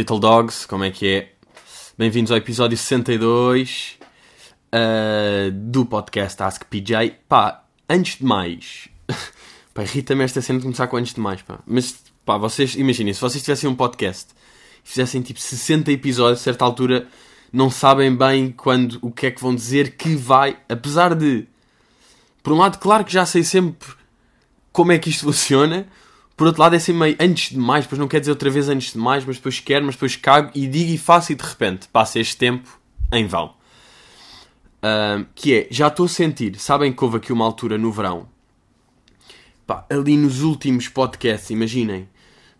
Little Dogs, como é que é? Bem-vindos ao episódio 62 uh, do podcast Ask PJ. Pá, antes de mais, pá, irrita-me esta cena de começar com antes de mais, pá. Mas, pá, vocês, imaginem, se vocês tivessem um podcast e fizessem tipo 60 episódios, a certa altura não sabem bem quando, o que é que vão dizer que vai, apesar de, por um lado, claro que já sei sempre como é que isto funciona, por outro lado, é assim meio antes de mais, depois não quer dizer outra vez antes de mais, mas depois quero, mas depois cago e digo e faço e de repente passa este tempo em vão. Que é, já estou a sentir, sabem que houve aqui uma altura no verão, pá, ali nos últimos podcasts, imaginem,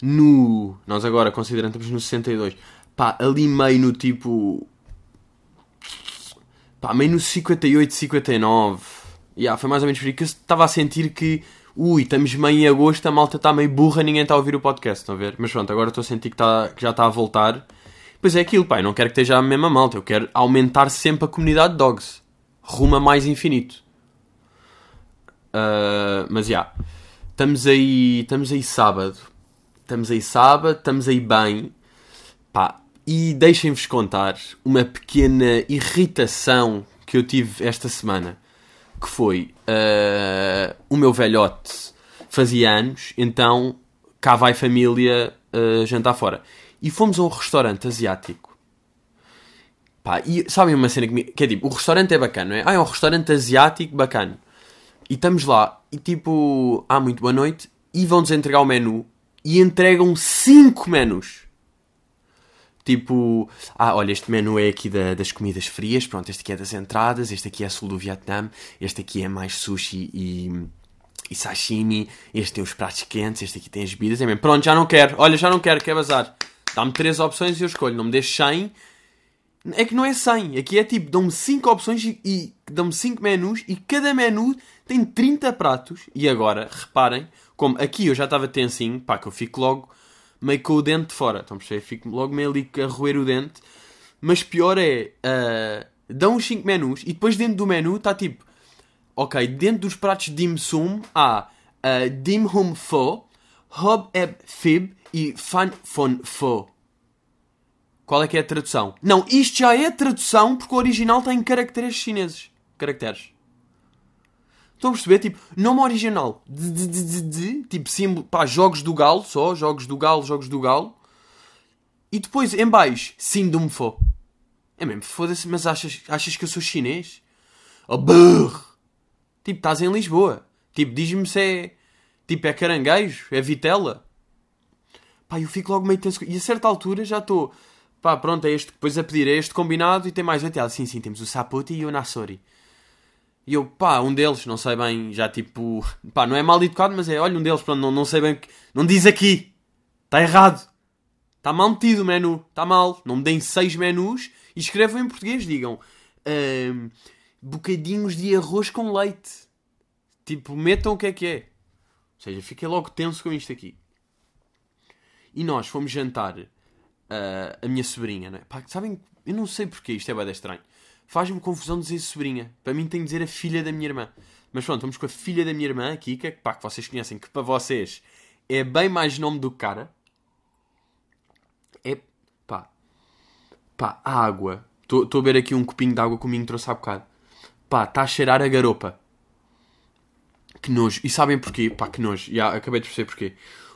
no. Nós agora considerando estamos no 62, pá, ali meio no tipo. pá, meio no 58, 59. Yeah, foi mais ou menos por aí que eu estava a sentir que ui, estamos meio em agosto, a malta está meio burra, ninguém está a ouvir o podcast, estão a ver? Mas pronto, agora estou a sentir que, tá, que já está a voltar. Pois é aquilo, pai, não quero que esteja a mesma malta, eu quero aumentar sempre a comunidade de dogs. Ruma mais infinito. Uh, mas já, yeah, estamos aí, estamos aí sábado. Estamos aí sábado, estamos aí bem. Pá, e deixem-vos contar uma pequena irritação que eu tive esta semana que foi uh, o meu velhote fazia anos, então cá vai família uh, jantar fora. E fomos a um restaurante asiático. Pá, e sabem uma cena que, me, que é tipo, o restaurante é bacana, não é? Ah, é um restaurante asiático bacana. E estamos lá, e tipo, ah, muito boa noite, e vão-nos entregar o menu, e entregam 5 menus. Tipo, ah, olha, este menu é aqui da, das comidas frias, pronto, este aqui é das entradas, este aqui é sul do Vietnã, este aqui é mais sushi e, e sashimi, este tem os pratos quentes, este aqui tem as bebidas, é mesmo, pronto, já não quero, olha, já não quero, quer bazar. Dá-me três opções e eu escolho, não me deixe 100. É que não é 100, aqui é tipo, dão-me 5 opções e, e dão-me 5 menus e cada menu tem 30 pratos. E agora, reparem, como aqui eu já estava tensinho, pá, que eu fico logo meio com o dente de fora. Estão a perceber? Fico logo meio ali a roer o dente. Mas pior é, uh, dão os 5 menus e depois dentro do menu está tipo, ok, dentro dos pratos dim sum há uh, dim hum pho, hob eb fib e fan fon pho. Qual é que é a tradução? Não, isto já é a tradução porque o original tem caracteres chineses. Caracteres. Estão a perceber? Tipo, nome original. De, de, de, de, tipo, símbolo. Pá, jogos do Galo só. Jogos do Galo, jogos do Galo. E depois, em baixo, Sindum Fo. É mesmo, foda-se, mas achas, achas que eu sou chinês? Oh, burro! Tipo, estás em Lisboa. Tipo, diz-me se é. Tipo, é caranguejo? É vitela? Pá, eu fico logo meio tenso. E a certa altura já estou. Pá, pronto, é este. Depois a pedir, é este combinado e tem mais oito. Ela, sim, sim, temos o Saputi e o Nassori. E eu, pá, um deles, não sei bem, já tipo, pá, não é mal educado, mas é, olha, um deles, pronto, não, não sei bem, não diz aqui, está errado, está mal metido o menu, está mal, não me deem seis menus e escrevam em português, digam, um, bocadinhos de arroz com leite, tipo, metam o que é que é, ou seja, fiquei logo tenso com isto aqui. E nós fomos jantar uh, a minha sobrinha, né? Pá, sabem, eu não sei porque isto é bem estranho faz-me confusão dizer sobrinha. Para mim tem de dizer a filha da minha irmã. Mas pronto, vamos com a filha da minha irmã, a Kika, pá, que vocês conhecem, que para vocês é bem mais nome do que cara. É, pá, pá, água. Estou a beber aqui um copinho de água que o Minho trouxe há bocado. Pá, está a cheirar a garopa. Que nojo. E sabem porquê? Pá, que nojo. Já acabei de perceber porquê.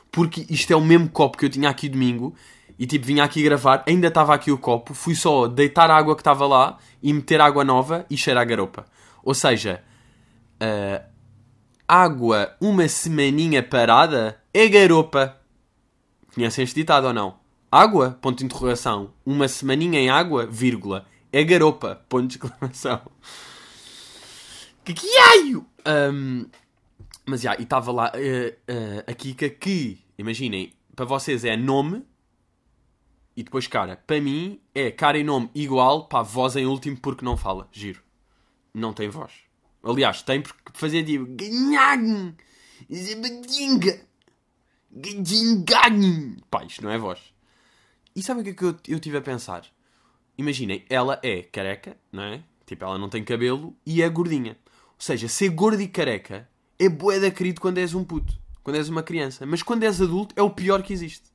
Porque isto é o mesmo copo que eu tinha aqui domingo e tipo, vinha aqui gravar, ainda estava aqui o copo, fui só deitar a água que estava lá e meter água nova e cheirar a garopa. Ou seja, uh, água uma semaninha parada é garopa. Conhecem este ditado ou não? Água, ponto de interrogação. Uma semaninha em água, vírgula. É garopa, ponto de exclamação. Que quiaio! Um, mas já, e estava lá uh, uh, a Kika que, imaginem, para vocês é nome, e depois cara. Para mim é cara e nome igual, pá, voz em último porque não fala. Giro. Não tem voz. Aliás, tem porque fazia tipo. Pá, isto não é voz. E sabem o que é que eu, eu tive a pensar? Imaginem, ela é careca, não é? Tipo, ela não tem cabelo e é gordinha. Ou seja, ser gordo e careca é boeda querido quando és um puto. Quando és uma criança. Mas quando és adulto é o pior que existe.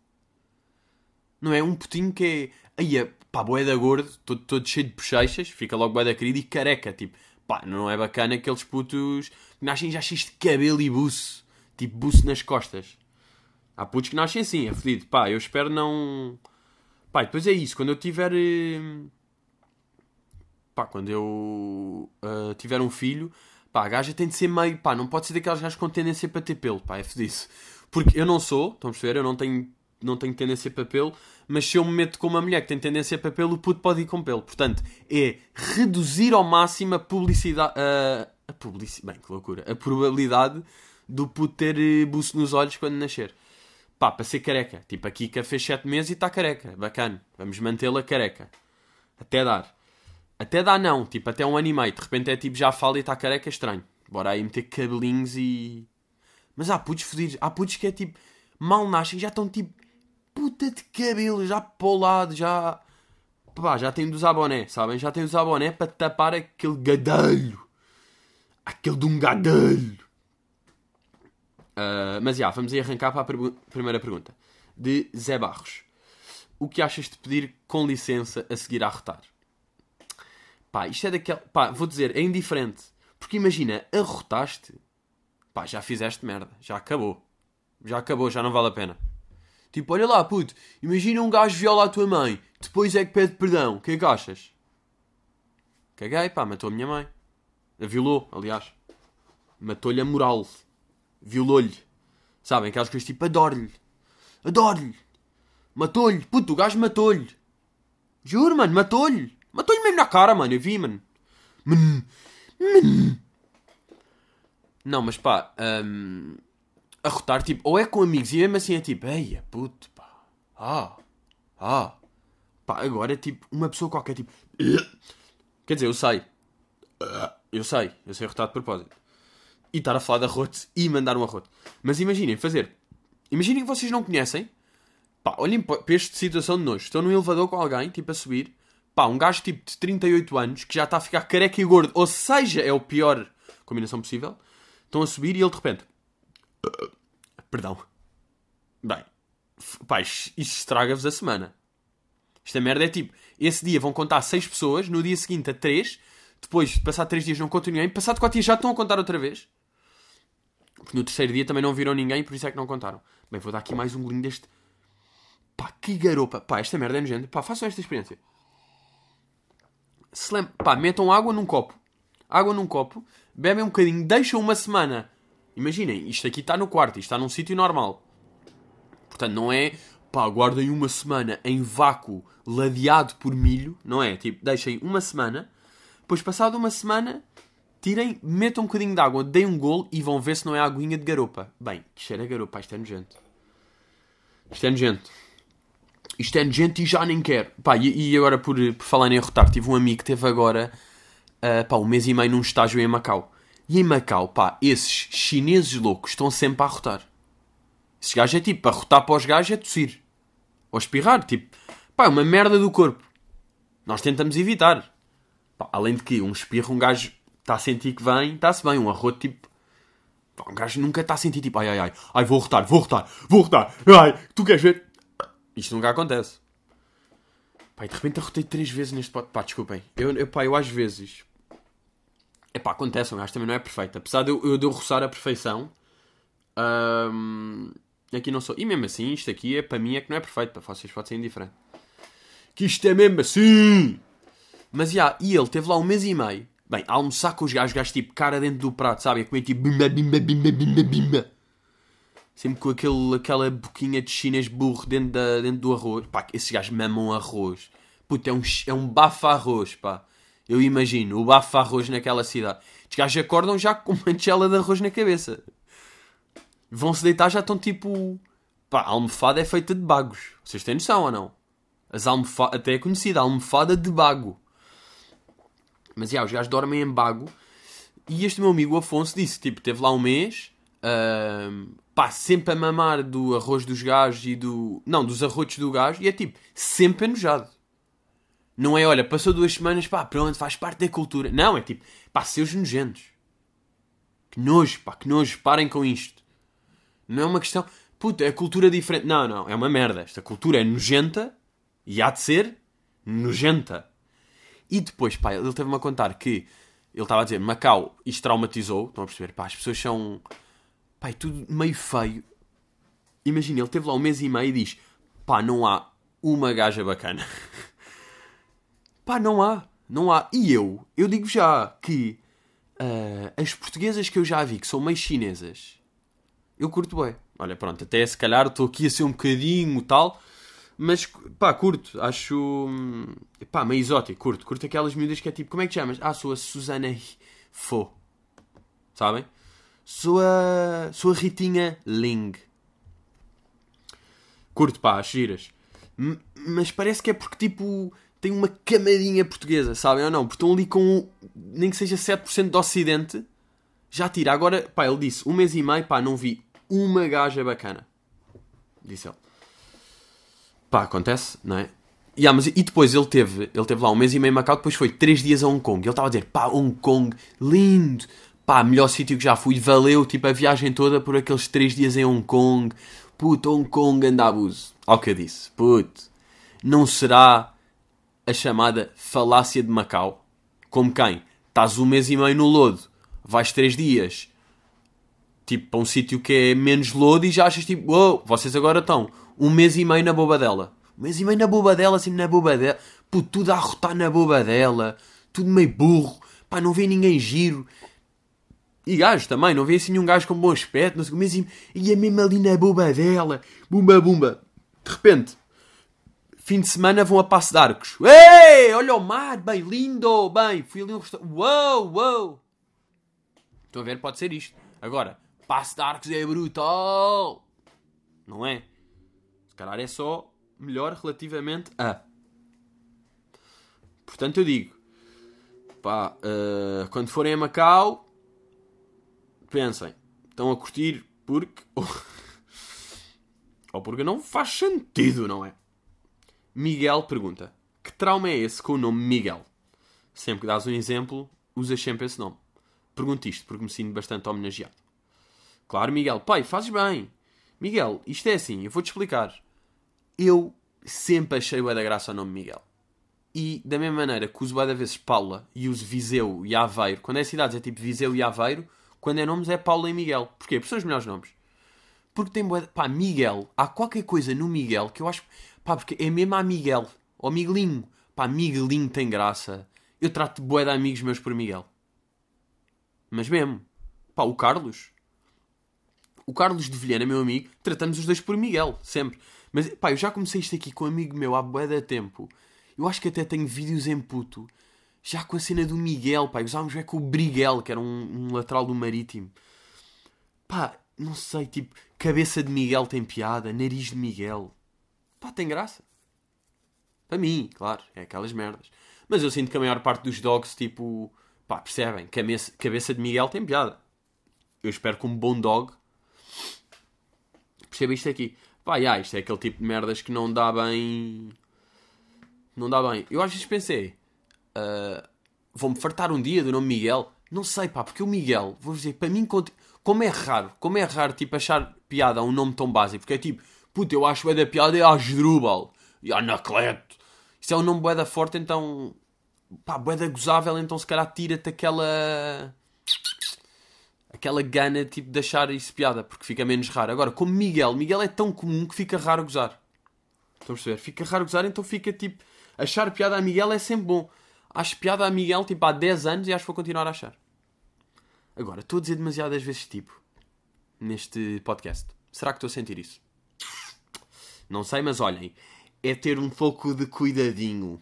Não é um putinho que é. Aí, é, pá, boeda gordo, todo, todo cheio de bochechas, fica logo boeda querido e careca. Tipo, pá, não é bacana aqueles putos que nascem já cheios de cabelo e buço. Tipo, buço nas costas. Há putos que nascem assim, é fedido. Pá, eu espero não. Pá, depois é isso. Quando eu tiver. eh, Pá, quando eu ah, tiver um filho, pá, a gaja tem de ser meio. Pá, não pode ser daquelas gajas com tendência para ter pelo, pá, é fedido. Porque eu não sou, estão a perceber? Eu não tenho, não tenho tendência para pelo, mas se eu me meto com uma mulher que tem tendência para pelo, o puto pode ir com pelo. Portanto, é reduzir ao máximo a publicidade. A, a publicidade. Bem, que loucura. A probabilidade do puto ter eh, buço nos olhos quando nascer. Pá, para ser careca. Tipo, a Kika fez 7 meses e está careca. Bacana. Vamos mantê-la careca. Até dar. Até dá não. Tipo, até um ano e meio. De repente é tipo, já fala e está careca, estranho. Bora aí meter cabelinhos e... Mas há putos fodidos. Há putos que é tipo... Mal nascem já estão tipo... Puta de cabelo. Já para o lado. Já... Pá, já tem de usar boné, sabem? Já tem de usar boné para tapar aquele gadelho. Aquele de um gadelho. Ah, mas já, vamos aí arrancar para a pergu- primeira pergunta. De Zé Barros. O que achas de pedir com licença a seguir a arrotar? Pá, isto é daquele. Pá, vou dizer, é indiferente. Porque imagina, arrotaste. Pá, já fizeste merda. Já acabou. Já acabou, já não vale a pena. Tipo, olha lá, puto. Imagina um gajo viola a tua mãe. Depois é que pede perdão. O que é que achas? Caguei, pá, matou a minha mãe. A violou, aliás. Matou-lhe a moral. Violou-lhe. Sabem? Aquelas coisas tipo, adoro-lhe. Adoro-lhe. Matou-lhe. Puto, o gajo matou-lhe. Juro, mano, matou-lhe. Matou-lhe mesmo na cara, mano. Eu vi, mano. Não, mas pá, hum, arrotar, tipo, ou é com amigos e mesmo assim é tipo, eia, puto, pá. Ah, ah. Pá, agora é tipo, uma pessoa qualquer, tipo, quer dizer, eu sei. Eu sei, eu sei arrotar de propósito. E estar a falar de arroto e mandar um arroto. Mas imaginem, fazer. Imaginem que vocês não conhecem. Pá, olhem pa- para esta situação de nojo. Estão num elevador com alguém, tipo, a subir. Pá, um gajo tipo de 38 anos que já está a ficar careca e gordo. Ou seja, é o pior combinação possível. Estão a subir e ele de repente. Perdão. Bem, pá, isto estraga-vos a semana. Esta merda é tipo: esse dia vão contar 6 pessoas, no dia seguinte a 3, depois de passar 3 dias não contam ninguém, passado 4 dias já estão a contar outra vez. Porque no terceiro dia também não viram ninguém, por isso é que não contaram. Bem, vou dar aqui mais um golinho deste. Pá, que garopa. Pá, esta merda é nojenta. Pá, façam esta experiência. Se lem- Pá, metam água num copo. Água num copo, bebem um bocadinho, deixam uma semana. Imaginem, isto aqui está no quarto, isto está num sítio normal. Portanto, não é, pá, guardem uma semana em vácuo, ladeado por milho, não é? Tipo, deixem uma semana, depois, passado uma semana, tirem, metam um bocadinho de água, deem um golo e vão ver se não é aguinha de garopa. Bem, que cheira a garopa, isto é nojento. Isto é nojento. Isto é nojento e já nem quero. Pá, e, e agora, por, por falar em arrotar, tive um amigo que teve agora, ah, pá, um mês e meio num estágio em Macau. E em Macau, pá, esses chineses loucos estão sempre a arrotar. Esses gajos é tipo, arrotar para os gajos é tossir. Ou espirrar, tipo, pá, é uma merda do corpo. Nós tentamos evitar. Pá, além de que um espirro, um gajo está a sentir que vem, está-se bem. Um arroto, tipo, pá, um gajo nunca está a sentir tipo, ai, ai, ai, ai, vou arrotar, vou arrotar, vou arrotar, ai, tu queres ver? Isto nunca acontece. Pá, de repente arrotei três vezes neste pote. Pá, desculpem. Eu, eu, pá, eu às vezes. Epá, acontece, um gajo também não é perfeito. Apesar de eu, eu, de eu roçar a perfeição, aqui não sou. E mesmo assim, isto aqui é para mim é que não é perfeito. Para vocês pode ser indiferente. Que isto é mesmo assim! Mas já, e ele teve lá um mês e meio. Bem, a almoçar com os gajos, gajos tipo cara dentro do prato, sabe? A comer tipo bimba, bimba, bimba, bimba, bimba. Sempre com aquele, aquela boquinha de chinês burro dentro, da, dentro do arroz. Pá, esses gajos mamam arroz. Puta, é um, é um bafo arroz, pá. Eu imagino, o bafo arroz naquela cidade. Os gajos acordam já com uma tigela de arroz na cabeça. Vão-se deitar já estão tipo... Pá, a almofada é feita de bagos. Vocês têm noção ou não? As almofa... Até é conhecida, a almofada de bago. Mas, já, os gajos dormem em bago. E este meu amigo Afonso disse, tipo, teve lá um mês... ahm, pá, sempre a mamar do arroz dos gajos e do... Não, dos arrotos do gajo. E é tipo, sempre enojado. Não é, olha, passou duas semanas, pá, pronto, faz parte da cultura. Não, é tipo, pá, seus nojentos. Que nojo, pá, que nojo, parem com isto. Não é uma questão, puta, é cultura diferente. Não, não, é uma merda. Esta cultura é nojenta e há de ser nojenta. E depois, pá, ele teve-me a contar que ele estava a dizer Macau isto traumatizou. Estão a perceber? Pá, as pessoas são. Pá, é tudo meio feio. Imagina, ele teve lá um mês e meio e diz: pá, não há uma gaja bacana. pá, não há. Não há. E eu, eu digo já que uh, as portuguesas que eu já vi, que são meio chinesas, eu curto bem. Olha, pronto, até se calhar estou aqui a ser um bocadinho tal, mas pá, curto, acho hum, pá, meio exótico, curto, curto aquelas miúdas que é tipo, como é que te chamas? Ah, sou a Susana Fo, sabem? Sou a, sou a Ritinha Ling. Curto, pá, as giras. Mas parece que é porque tipo tem uma camadinha portuguesa, sabem ou não? Porque estão ali com nem que seja 7% do Ocidente, já tira. Agora, pá, ele disse, um mês e meio, pá, não vi uma gaja bacana. Disse ele. Pá, acontece, não é? Yeah, mas, e depois ele teve, ele teve lá um mês e meio em Macau, depois foi três dias a Hong Kong. Ele estava a dizer, pá, Hong Kong, lindo, pá, melhor sítio que já fui, valeu, tipo, a viagem toda por aqueles três dias em Hong Kong. Puto, Hong Kong, anda abuso. Ao que eu disse, puto, não será a chamada falácia de Macau? Como quem? Estás um mês e meio no lodo, vais três dias, tipo, para um sítio que é menos lodo e já achas tipo, wow, vocês agora estão um mês e meio na bobadela. Um mês e meio na bobadela, assim, na bobadela. Puto, tudo a arrotar na bobadela. Tudo meio burro. Pá, não vê ninguém giro. E gajo também, não vê assim nenhum gajo com bom aspecto, não sei, mês e, e é mesmo ali na bobadela. Bumba, bumba. De repente, fim de semana vão a Passo de Arcos. Ei, olha o mar, bem lindo, bem. Fui ali um restaurante. Uou, uou. Estão a ver? Pode ser isto. Agora, Passo de Arcos é brutal. Não é? Se calhar é só melhor relativamente a. Portanto, eu digo, pá, uh, quando forem a Macau, pensem, estão a curtir porque. Ou porque não faz sentido, não é? Miguel pergunta: Que trauma é esse com o nome Miguel? Sempre que dás um exemplo, usas sempre esse nome. Pergunto isto porque me sinto bastante homenageado. Claro, Miguel, pai, fazes bem. Miguel, isto é assim, eu vou-te explicar. Eu sempre achei o da graça ao nome Miguel. E da mesma maneira que uso da vezes Paula e uso Viseu e Aveiro, quando é cidades é tipo Viseu e Aveiro, quando é nomes é Paula e Miguel. Porquê? Porque são os melhores nomes. Porque tem boeda. Pá, Miguel. Há qualquer coisa no Miguel que eu acho. Pá, porque é mesmo a Miguel. Ou Miguelinho. Pá, Miguelinho tem graça. Eu trato boé de amigos meus por Miguel. Mas mesmo. Pá, o Carlos. O Carlos de Vilhena, meu amigo, tratamos os dois por Miguel. Sempre. Mas, pá, eu já comecei isto aqui com um amigo meu há bué de tempo. Eu acho que até tenho vídeos em puto. Já com a cena do Miguel, pá. Usávamos é com o Briguel, que era um, um lateral do Marítimo. Pá, não sei, tipo, cabeça de Miguel tem piada, nariz de Miguel. Pá, tem graça. Para mim, claro, é aquelas merdas. Mas eu sinto que a maior parte dos dogs, tipo, pá, percebem? Cabeça, cabeça de Miguel tem piada. Eu espero que um bom dog perceba isto aqui. Pá, yeah, isto é aquele tipo de merdas que não dá bem. Não dá bem. Eu às vezes pensei, uh, vou-me fartar um dia do nome Miguel. Não sei, pá, porque o Miguel, vou dizer, para mim, como é raro, como é raro, tipo, achar piada a um nome tão básico, porque é tipo, puta, eu acho é da piada é Asdrubal e Anacleto. Isso é um nome boeda forte, então, pá, boeda gozável, então se calhar tira-te aquela aquela gana tipo, de achar isso piada, porque fica menos raro. Agora, como Miguel, Miguel é tão comum que fica raro gozar. Estão a perceber? Fica raro gozar, então fica tipo. Achar piada a Miguel é sempre bom. Acho piada a Miguel tipo há 10 anos e acho que vou continuar a achar. Agora, estou a dizer demasiadas vezes tipo neste podcast. Será que estou a sentir isso? Não sei, mas olhem, é ter um pouco de cuidadinho.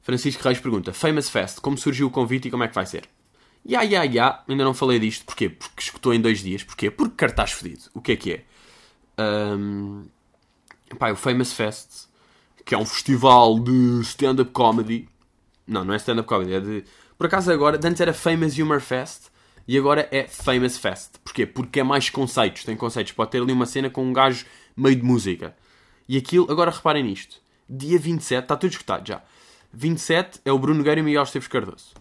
Francisco Reis pergunta: Famous Fest, como surgiu o convite e como é que vai ser? Ya, ya, ya, ainda não falei disto. Porquê? Porque escutou em dois dias. Porquê? Porque cartaz fedido. O que é que é? Um, pá, o Famous Fest, que é um festival de stand-up comedy. Não, não é stand-up comedy, é de. Por acaso agora, antes era Famous Humor Fest e agora é Famous Fest. Porquê? Porque é mais conceitos. Tem conceitos. Pode ter ali uma cena com um gajo meio de música. E aquilo, agora reparem nisto. Dia 27, está tudo escutado já. 27 é o Bruno Nogueira e o Miguel Esteves Cardoso.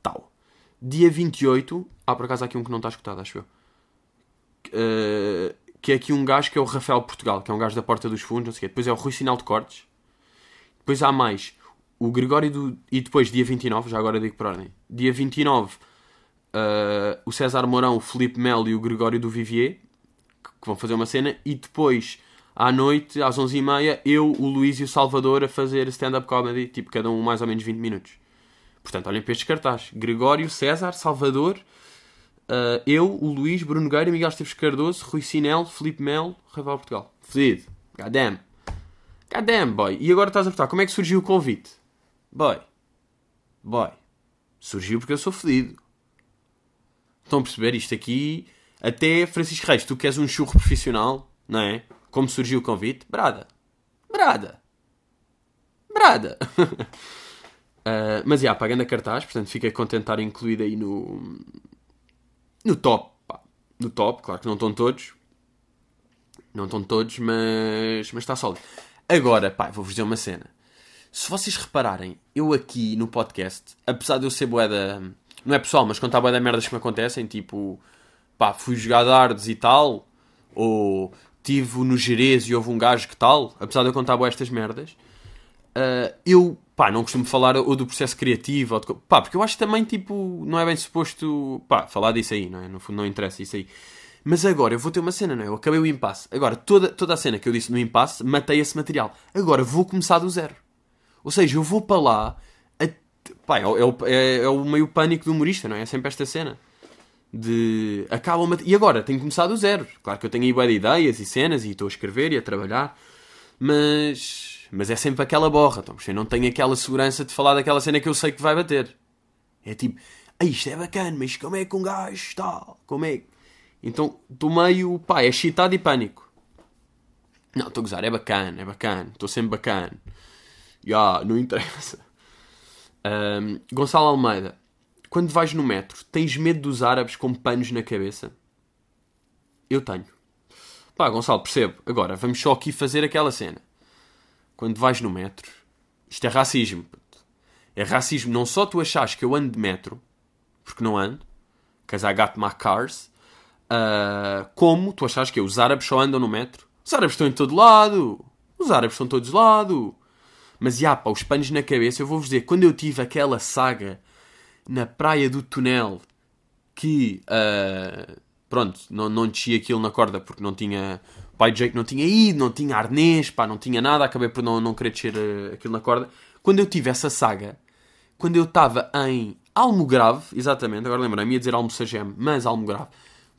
Tal. Dia 28. Ah, por acaso há aqui um que não está escutado, acho eu. uh, que é aqui um gajo que é o Rafael Portugal, que é um gajo da Porta dos Fundos, não sei o quê. Depois é o Rui Sinal de Cortes. Depois há mais o Gregório do... E depois, dia 29, já agora digo por ordem. Dia 29, uh, o César Mourão, o Felipe Melo e o Gregório do Vivier, que vão fazer uma cena. E depois, à noite, às 11h30, eu, o Luís e o Salvador a fazer stand-up comedy, tipo, cada um mais ou menos 20 minutos. Portanto, olhem para estes cartazes. Gregório, César, Salvador, uh, eu, o Luís, Bruno Gueira, Miguel Esteves Cardoso, Rui Sinel, Felipe Melo, Rafael Portugal. Fedido. God damn. God damn, boy. E agora estás a perguntar, como é que surgiu o convite? Boy. Boy. Surgiu porque eu sou fedido. Estão a perceber? Isto aqui... Até Francisco Reis, tu queres um churro profissional, não é? Como surgiu o convite? Brada. Brada. Brada. uh, mas, já, yeah, pagando a cartaz, portanto, fiquei contente de estar incluído aí no... No top. Pá. No top, claro que não estão todos. Não estão todos, mas... Mas está sólido. Agora, pá, vou-vos dizer uma cena se vocês repararem, eu aqui no podcast, apesar de eu ser boeda. Não é pessoal, mas contar boeda merdas que me acontecem, tipo, pá, fui jogar dardos e tal, ou tive no Jerez e houve um gajo que tal, apesar de eu contar boas estas merdas, uh, eu, pá, não costumo falar ou do processo criativo, ou de, pá, porque eu acho também, tipo, não é bem suposto, pá, falar disso aí, não é? No fundo não interessa isso aí. Mas agora eu vou ter uma cena, não é? Eu acabei o impasse. Agora, toda, toda a cena que eu disse no impasse, matei esse material. Agora vou começar do zero. Ou seja, eu vou para lá. Pá, é, é, é, o meio pânico do humorista, não é? É sempre esta cena. De. Acaba uma... E agora? Tenho que começar do zero. Claro que eu tenho aí de ideias e cenas e estou a escrever e a trabalhar. Mas. Mas é sempre aquela borra. Então, eu não tenho aquela segurança de falar daquela cena que eu sei que vai bater. É tipo. Isto é bacana, mas como é que um gajo está? Como é Então, estou meio. Pá, é excitado e pânico. Não, estou a gozar, é bacana, é bacana, estou sempre bacana. Ya, não interessa. Um, Gonçalo Almeida. Quando vais no metro, tens medo dos árabes com panos na cabeça? Eu tenho. Pá, Gonçalo, percebo. Agora, vamos só aqui fazer aquela cena. Quando vais no metro, isto é racismo. É racismo não só tu achas que eu ando de metro, porque não ando, because I got my cars, uh, como tu achas que os árabes só andam no metro. Os árabes estão em todo lado. Os árabes estão todos lado. Mas, já, pá, os panos na cabeça, eu vou-vos dizer, quando eu tive aquela saga na praia do túnel, que, uh, pronto, não, não desci aquilo na corda porque não tinha, o pai Jake não tinha ido, não tinha arnês, pá, não tinha nada, acabei por não, não querer descer uh, aquilo na corda. Quando eu tive essa saga, quando eu estava em Almograve, exatamente, agora lembrei-me, ia dizer Almoçagem, mas Almograve,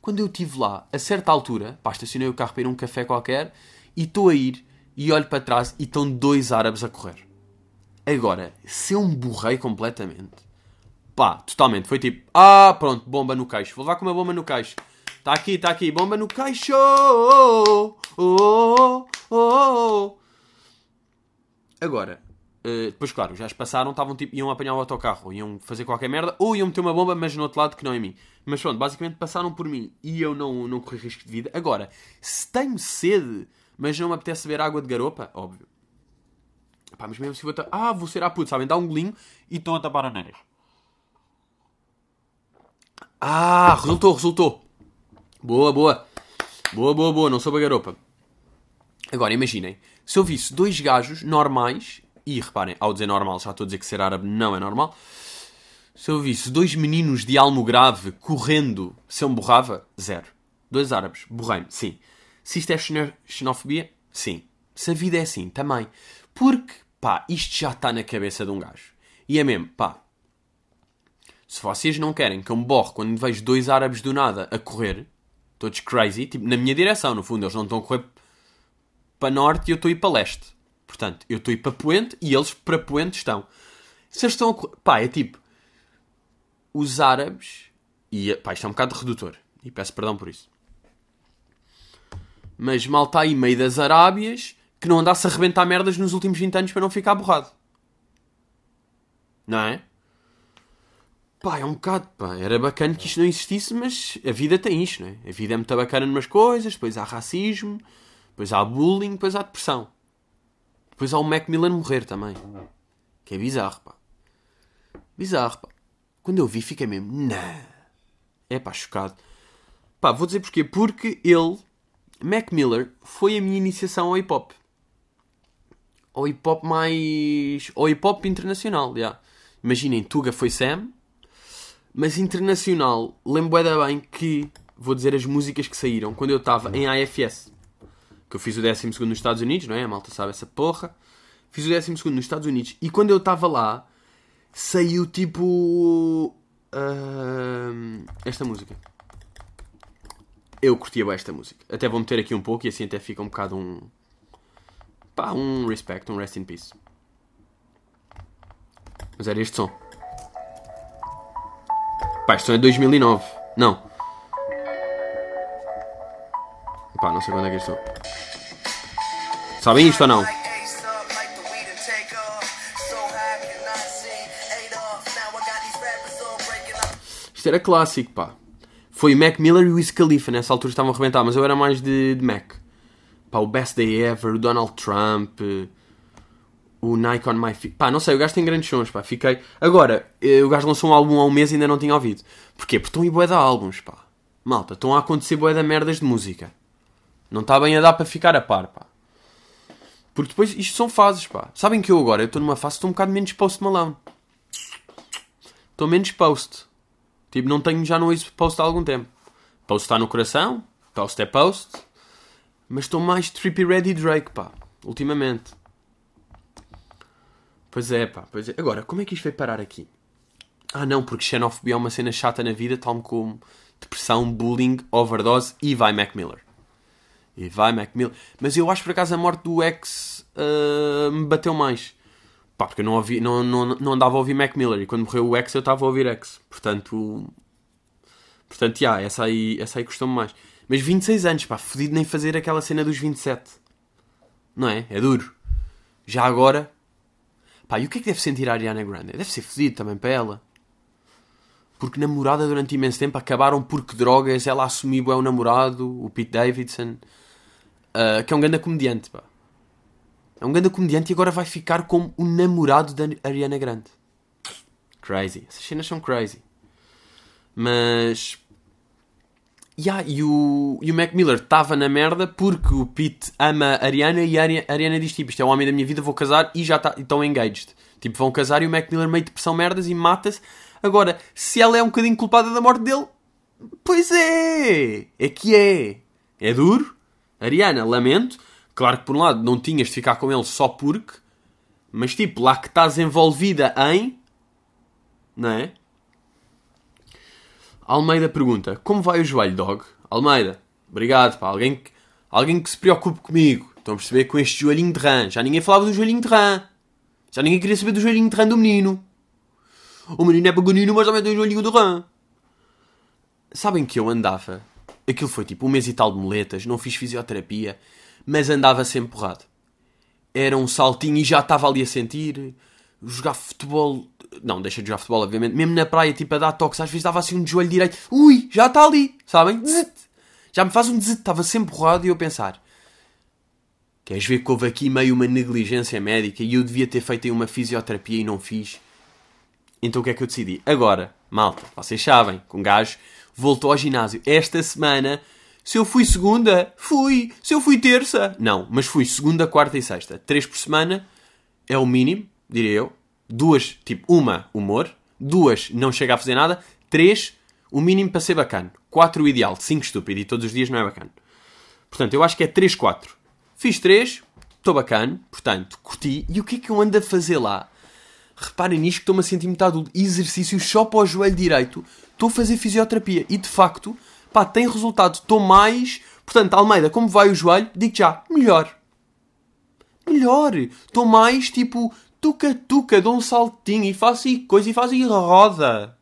quando eu estive lá, a certa altura, pá, estacionei o carro para ir a um café qualquer, e estou a ir e olho para trás e estão dois árabes a correr. Agora, se eu me borrei completamente, pá, totalmente, foi tipo, ah, pronto, bomba no queixo, vou levar com uma bomba no queixo. Está aqui, está aqui, bomba no queixo. Oh, oh, oh, Agora, uh, depois, claro, já passaram, estavam tipo, iam apanhar o autocarro, iam fazer qualquer merda, ou iam meter uma bomba, mas no outro lado que não é mim. Mas pronto, basicamente passaram por mim e eu não, não corri risco de vida. Agora, se tenho sede mas não me apetece beber água de garopa, óbvio. Pá, mas mesmo se vou... Ah, vou ser a puto, sabem? Dá um golinho e estão a tapar a nariz. Ah, resultou, resultou. Boa, boa. Boa, boa, boa. Não sou a garopa. Agora, imaginem. Se eu visse dois gajos normais... E reparem, ao dizer normal, já estou a dizer que ser árabe não é normal. Se eu visse dois meninos de almo grave correndo, se eu me borrava, zero. Dois árabes, borrei-me, sim. Se isto é xenofobia, sim. Se a vida é assim, também. Porque, pá, isto já está na cabeça de um gajo. E é mesmo, pá. Se vocês não querem que eu me borre quando vejo dois árabes do nada a correr, todos crazy, tipo, na minha direção, no fundo, eles não estão a correr para norte e eu estou a ir para leste. Portanto, eu estou a ir para poente e eles para poente estão. Se eles estão a correr... Pá, é tipo... Os árabes... E, pá, isto é um bocado redutor. E peço perdão por isso mas mal está aí meio das Arábias que não andasse a arrebentar merdas nos últimos 20 anos para não ficar borrado. Não é? Pá, é um bocado, pá. Era bacana que isto não existisse, mas a vida tem isto, não é? A vida é muito bacana numas coisas, depois há racismo, depois há bullying, depois há depressão. Depois há o Macmillan morrer também. Que é bizarro, pá. Bizarro, pá. Quando eu vi, fiquei mesmo, não. É pá, chocado. Pá, vou dizer porquê. Porque ele, Mac Miller, foi a minha iniciação ao hip hop. Ao hip hop mais. ao hip hop internacional, já. Imaginem, Tuga foi Sam, mas internacional, lembro ainda bem que vou dizer as músicas que saíram quando eu estava em AFS. Que eu fiz o 12 nos Estados Unidos, não é? A malta sabe essa porra. Fiz o 12 nos Estados Unidos e quando eu estava lá, saiu tipo. Uh, esta música. Eu curtia bem esta música. Até vou meter aqui um pouco e assim até fica um bocado um. pá, um respect, um rest in peace. Mas era este som. Pá, isto é 2009. Não. Pá, não sei quando é que isto Sabem isto ou não? Isto era clássico, pá. Foi Mac Miller e o Wiz Khalifa, nessa altura estavam a arrebentar, mas eu era mais de, de Mac. Pá, o Best Day Ever, o Donald Trump, o Nike on My Feet. Pá, não sei, o gajo tem grandes sons, pá. Fiquei. Agora, eh, o gajo lançou um álbum há um mês e ainda não tinha ouvido. Porquê? Porque estão em de álbuns, pá. Malta, estão a acontecer de merdas de música. Não está bem a dar para ficar a par, pá. Porque depois, isto são fases, pá. Sabem que eu agora, estou numa fase, estou um bocado menos post malão. Estou menos post. Tipo, não tenho, já não ouço post há algum tempo. Post está no coração, post é post. Mas estou mais trippy ready Drake, pá. Ultimamente. Pois é, pá. Pois é. Agora, como é que isto veio parar aqui? Ah, não, porque xenofobia é uma cena chata na vida, tal como depressão, bullying, overdose e vai Mac Miller. E vai Mac Miller. Mas eu acho por acaso a morte do ex uh, me bateu mais. Pá, porque eu não, ouvi, não, não, não andava a ouvir Mac Miller e quando morreu o ex eu estava a ouvir ex. Portanto. Portanto, já, yeah, essa aí, essa aí custou-me mais. Mas 26 anos, pá, fodido nem fazer aquela cena dos 27. Não é? É duro. Já agora. Pá, e o que é que deve sentir a Ariana Grande? Deve ser fodido também para ela. Porque namorada durante imenso tempo acabaram porque drogas, ela assumiu é o namorado, o Pete Davidson, uh, que é um grande comediante, pá. É um grande comediante e agora vai ficar como o namorado da Ariana Grande. Crazy. Essas cenas são crazy. Mas. Yeah, e, o, e o Mac Miller estava na merda porque o Pete ama a Ariana e a Ariana diz tipo: Isto é o homem da minha vida, vou casar e já tá, estão engaged. Tipo, vão casar e o Mac Miller meio de pressão merdas e mata-se. Agora, se ela é um bocadinho culpada da morte dele, pois é! É que é. É duro. Ariana, lamento. Claro que por um lado não tinhas de ficar com ele só porque, mas tipo, lá que estás envolvida em. Não é? Almeida pergunta: Como vai o joelho, dog? Almeida, obrigado, pá. Alguém que, alguém que se preocupe comigo. Estão a perceber com este joelhinho de rã. Já ninguém falava do joelhinho de rã. Já ninguém queria saber do joelhinho de rã do menino. O menino é pequenino, mas também tem o joelhinho de rã. Sabem que eu andava. Aquilo foi tipo um mês e tal de moletas, não fiz fisioterapia mas andava sempre porrado. Era um saltinho e já estava ali a sentir. Jogar futebol. Não, deixa de jogar futebol, obviamente. Mesmo na praia, tipo a dar toques, às vezes dava assim um joelho direito. Ui, já está ali, sabem? Já me faz um dzit. Estava sempre porrado e eu pensar. Queres ver que houve aqui meio uma negligência médica e eu devia ter feito aí uma fisioterapia e não fiz? Então o que é que eu decidi? Agora, malta, vocês sabem, com um gajo voltou ao ginásio. Esta semana se eu fui segunda, fui. Se eu fui terça, não. Mas fui segunda, quarta e sexta. Três por semana é o mínimo, diria eu. Duas, tipo, uma, humor. Duas, não chega a fazer nada. Três, o mínimo para ser bacana. Quatro, o ideal. Cinco, estúpido. E todos os dias não é bacana. Portanto, eu acho que é três, quatro. Fiz três, estou bacana. Portanto, curti. E o que é que eu ando a fazer lá? Reparem nisto que estou-me a sentir metade do exercício só para o joelho direito. Estou a fazer fisioterapia. E, de facto pá, tem resultado, estou mais. Portanto, Almeida, como vai o joelho? Digo já, melhor. Melhor. Estou mais tipo, tuca-tuca, dou um saltinho e faço e coisa e faço e roda.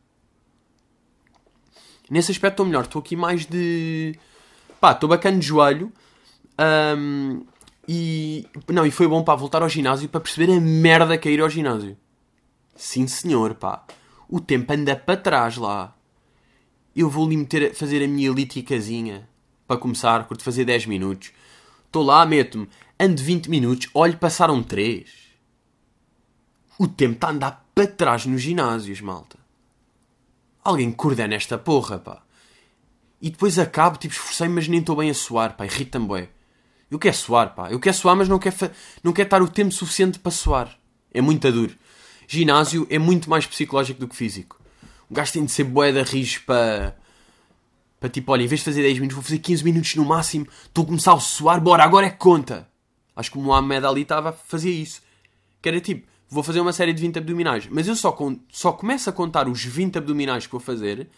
Nesse aspecto estou melhor. Estou aqui mais de. Pá, estou bacana de joelho. Um, e. Não, e foi bom para voltar ao ginásio para perceber a merda que é ir ao ginásio. Sim, senhor, pá. O tempo anda para trás lá eu vou ali meter, fazer a minha elíticazinha para começar, curto fazer 10 minutos. Estou lá, meto-me, ando 20 minutos, olho, passaram 3. O tempo está a andar para trás nos ginásios, malta. Alguém coordena esta porra, pá. e depois acabo, tipo, esforcei-me, mas nem estou bem a suar, pá, irrita-me, bué. Eu quero suar, pá. Eu quero suar, mas não quero, não quero estar o tempo suficiente para suar. É muito duro. Ginásio é muito mais psicológico do que físico. O gajo tem de ser bué de rijo para... Para tipo, olha, em vez de fazer 10 minutos, vou fazer 15 minutos no máximo. Estou a começar a suar, bora, agora é que conta. Acho que o Mohamed Ali estava a fazer isso. Que era tipo, vou fazer uma série de 20 abdominais. Mas eu só, con... só começo a contar os 20 abdominais que vou fazer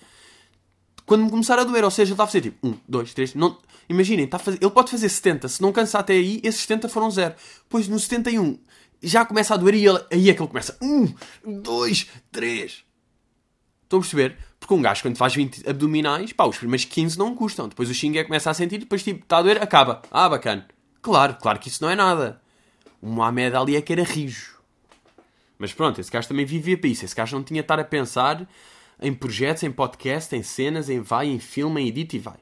quando me começar a doer. Ou seja, ele está a fazer tipo 1, 2, 3. Não... Imaginem, está fazer... ele pode fazer 70. Se não cansar até aí, esses 70 foram zero. Pois no 71 já começa a doer e ele... aí é que ele começa. 1, 2, 3. Estão a perceber? Porque um gajo, quando faz 20 abdominais, pá, os primeiros 15 não custam. Depois o xingue começa a sentir, depois tipo, está a doer, acaba. Ah, bacana. Claro, claro que isso não é nada. O Mohamed Ali é que era rijo. Mas pronto, esse gajo também vivia para isso. Esse gajo não tinha de estar a pensar em projetos, em podcast, em cenas, em vai, em filme, em edit e vai.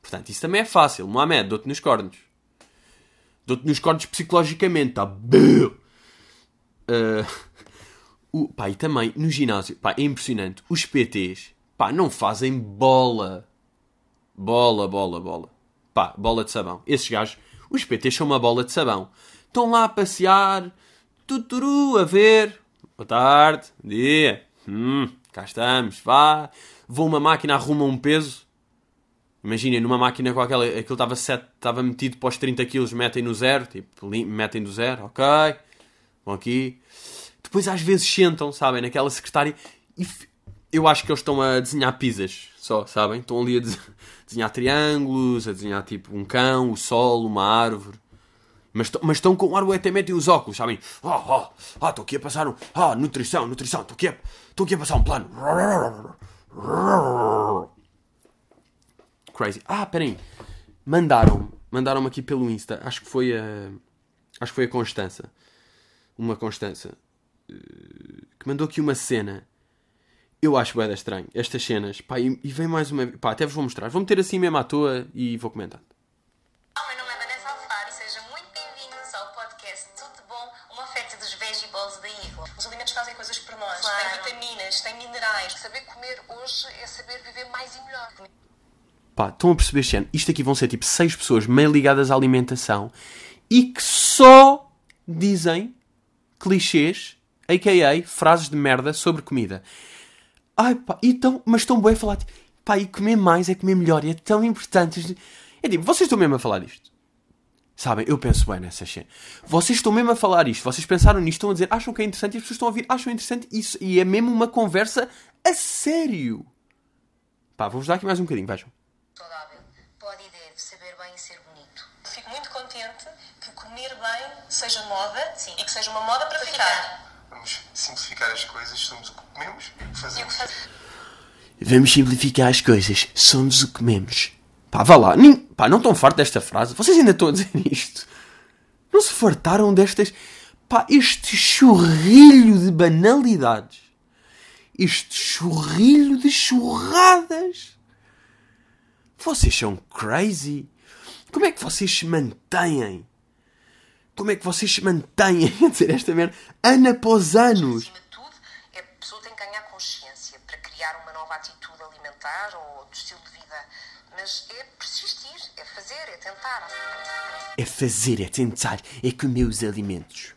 Portanto, isso também é fácil. Mohamed, dou-te nos cornos. Dou-te nos cornos psicologicamente, tá? Uh, o, pá, e também no ginásio, pá, é impressionante. Os PTs, pá, não fazem bola. Bola, bola, bola. Pá, bola de sabão. Esses gajos, os PTs são uma bola de sabão. Estão lá a passear, tuturu, a ver. Boa tarde, dia. Hum, cá estamos, vá. Vou uma máquina, arruma um peso. Imaginem, numa máquina com aquela, aquilo estava, estava metido para os 30 kg, metem no zero, tipo, metem do zero, ok, vão aqui. Depois às vezes sentam, sabem, naquela secretária e eu acho que eles estão a desenhar pizzas, só, sabem? Estão ali a desenhar triângulos, a desenhar tipo um cão, o sol, uma árvore. Mas, mas estão com o ar até metem os óculos, sabem? Ah, oh, oh, estou aqui a passar um. Ah, nutrição, nutrição, estou aqui, a, aqui a passar um plano. Crazy. Ah, peraí. Mandaram-me. Mandaram-me aqui pelo Insta. Acho que foi a. Acho que foi a Constança. Uma Constança. Que mandou aqui uma cena. Eu acho bem estranho. Estas cenas. Pá, e, e vem mais uma. Pá, até vos vou mostrar. Vou meter assim mesmo à toa e vou comentar. Pá, estão a perceber, Xen? Isto aqui vão ser tipo seis pessoas meio ligadas à alimentação e que só dizem clichês, a.k.a. frases de merda sobre comida. Ai pá, então, mas estão bem a falar, tipo, pá, e comer mais é comer melhor e é tão importante. É tipo, vocês estão mesmo a falar isto? Sabem, eu penso bem nessa cena. Vocês estão mesmo a falar isto, vocês pensaram nisto, estão a dizer, acham que é interessante e as pessoas estão a ouvir, acham interessante isso. E é mesmo uma conversa a sério. Pá, vou-vos dar aqui mais um bocadinho, vejam. seja moda Sim. e que seja uma moda para, para ficar. ficar. Vamos simplificar as coisas, somos o que comemos e o que fazemos. Vamos simplificar as coisas, somos o que comemos. Pá, vá lá. Nem, pá, não estão fartos desta frase? Vocês ainda estão a dizer isto? Não se fartaram destas... Pá, este churrilho de banalidades. Este churrilho de churradas. Vocês são crazy. Como é que vocês se mantêm? Como é que vocês se mantêm a dizer esta merda ano após anos? Acima de tudo, é a pessoa tem que ganhar consciência para criar uma nova atitude alimentar ou de estilo de vida. Mas é persistir, é fazer, é tentar. É fazer, é tentar, é comer os alimentos.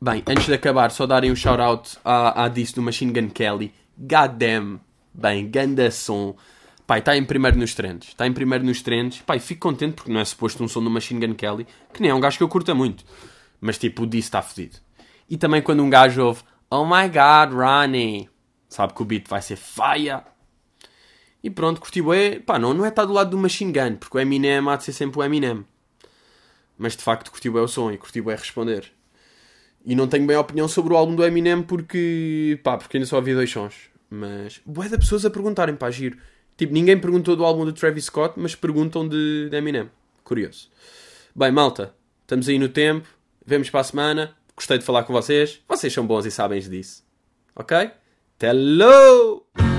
Bem, antes de acabar, só darem um shout-out à, à disso do Machine Gun Kelly. God damn. Bem, ganda som. Pai, está em primeiro nos trends. Está em primeiro nos trends. Pai, fico contente porque não é suposto um som do Machine Gun Kelly, que nem é um gajo que eu curta muito. Mas tipo, o disse está fedido. E também quando um gajo ouve Oh my god, Ronnie. Sabe que o beat vai ser faia. E pronto, curti é, pá, não, não é estar do lado do Machine Gun, porque o Eminem há de ser sempre o Eminem. Mas de facto curti é o som e curti é responder. E não tenho bem opinião sobre o álbum do Eminem porque, pá, porque ainda só havia dois sons. Mas, bué de pessoas a perguntarem, pá, giro. Tipo, ninguém perguntou do álbum do Travis Scott, mas perguntam de, de Eminem. Curioso. Bem, malta, estamos aí no tempo. Vemos para a semana. Gostei de falar com vocês. Vocês são bons e sabem disso. Ok? Hello!